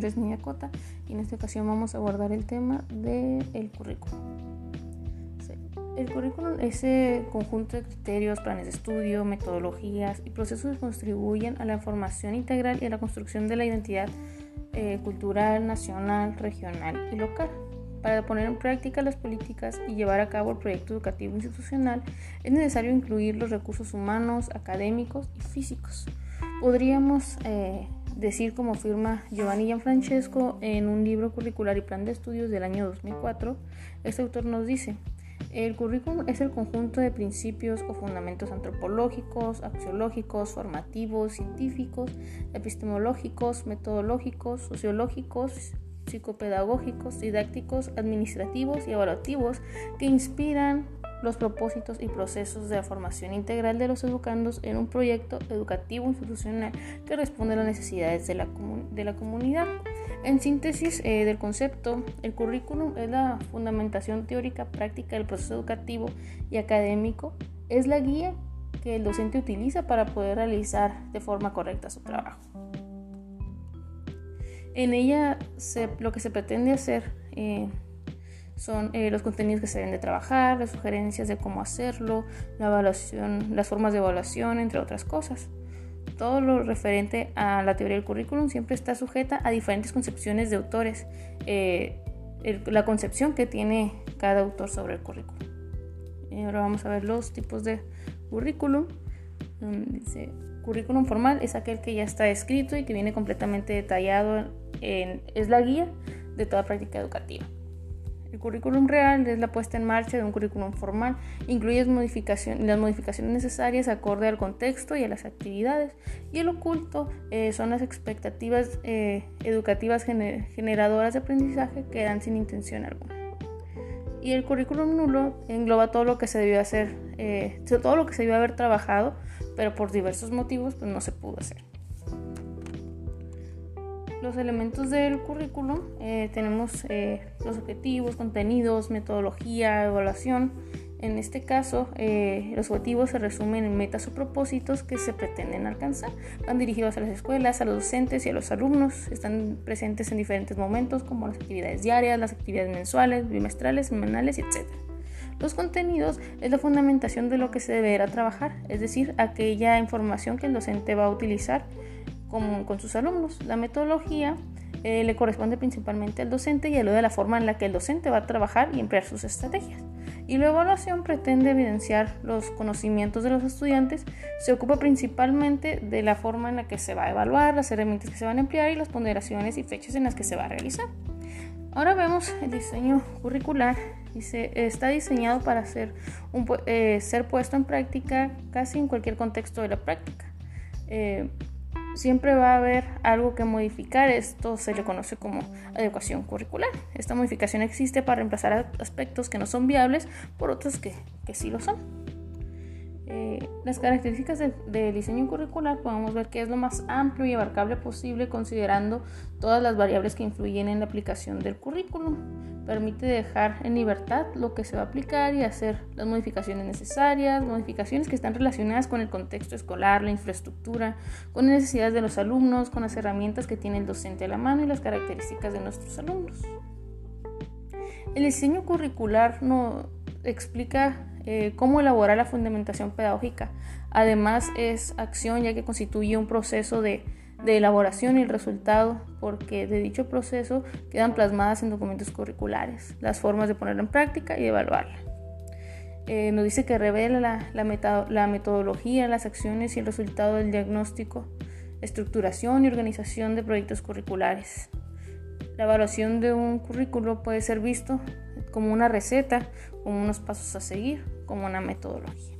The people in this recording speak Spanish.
nombre es y en esta ocasión vamos a abordar el tema del currículum. El currículum es ese conjunto de criterios, planes de estudio, metodologías y procesos que contribuyen a la formación integral y a la construcción de la identidad eh, cultural, nacional, regional y local. Para poner en práctica las políticas y llevar a cabo el proyecto educativo institucional es necesario incluir los recursos humanos, académicos y físicos. Podríamos eh, decir, como afirma Giovanni Gianfrancesco en un libro curricular y plan de estudios del año 2004, este autor nos dice, el currículum es el conjunto de principios o fundamentos antropológicos, axiológicos, formativos, científicos, epistemológicos, metodológicos, sociológicos, psicopedagógicos, didácticos, administrativos y evaluativos que inspiran los propósitos y procesos de la formación integral de los educandos en un proyecto educativo institucional que responde a las necesidades de la, de la comunidad. En síntesis eh, del concepto, el currículum es la fundamentación teórica práctica del proceso educativo y académico, es la guía que el docente utiliza para poder realizar de forma correcta su trabajo. En ella lo que se pretende hacer eh, son eh, los contenidos que se deben de trabajar, las sugerencias de cómo hacerlo, la evaluación, las formas de evaluación, entre otras cosas. Todo lo referente a la teoría del currículum siempre está sujeta a diferentes concepciones de autores, eh, la concepción que tiene cada autor sobre el currículum. ahora vamos a ver los tipos de currículum. Dice, currículum formal es aquel que ya está escrito y que viene completamente detallado, en, es la guía de toda práctica educativa. El currículum real es la puesta en marcha de un currículum formal, incluye las modificaciones necesarias acorde al contexto y a las actividades, y el oculto eh, son las expectativas eh, educativas generadoras de aprendizaje que dan sin intención alguna. Y el currículum nulo engloba todo lo que se debió hacer, eh, todo lo que se debió haber trabajado, pero por diversos motivos pues, no se pudo hacer. Los elementos del currículum eh, tenemos eh, los objetivos, contenidos, metodología, evaluación. En este caso, eh, los objetivos se resumen en metas o propósitos que se pretenden alcanzar. Van dirigidos a las escuelas, a los docentes y a los alumnos. Están presentes en diferentes momentos como las actividades diarias, las actividades mensuales, bimestrales, semanales, etc. Los contenidos es la fundamentación de lo que se deberá trabajar, es decir, aquella información que el docente va a utilizar con, sus alumnos. La metodología eh, le corresponde principalmente al docente y a la forma en la que el docente va a trabajar y emplear sus estrategias. Y la evaluación pretende evidenciar los conocimientos de los estudiantes. Se ocupa principalmente de la forma en la que se va a evaluar, las herramientas que se van a emplear y las ponderaciones y fechas en las que se va a realizar. Ahora vemos el diseño curricular. Dice, está diseñado para ser, eh, ser puesto en práctica casi en cualquier contexto de la práctica. Eh, siempre va a haber algo que modificar. Esto se le conoce como adecuación curricular. Esta modificación existe para reemplazar aspectos que no son viables por otros que, que sí lo son. Eh, las características del diseño curricular podemos ver que es lo más amplio y abarcable posible considerando todas las variables que influyen en la aplicación del currículum. Permite dejar en libertad lo que se va a aplicar y hacer las modificaciones necesarias, modificaciones que están relacionadas con el contexto escolar, la infraestructura, con las necesidades de los alumnos, con las herramientas que tiene el docente a la mano y las características de nuestros alumnos. El diseño curricular no explica eh, cómo elaborar la fundamentación pedagógica. Además es acción ya que constituye un proceso de, elaboración y el resultado, porque de dicho proceso quedan plasmadas en documentos curriculares las formas de ponerla en práctica y evaluarla. Eh, nos dice que revela la, metodología, las acciones y el resultado del diagnóstico, estructuración y organización de proyectos curriculares. La evaluación de un currículo puede ser visto como una receta, como unos pasos a seguir, como una metodología.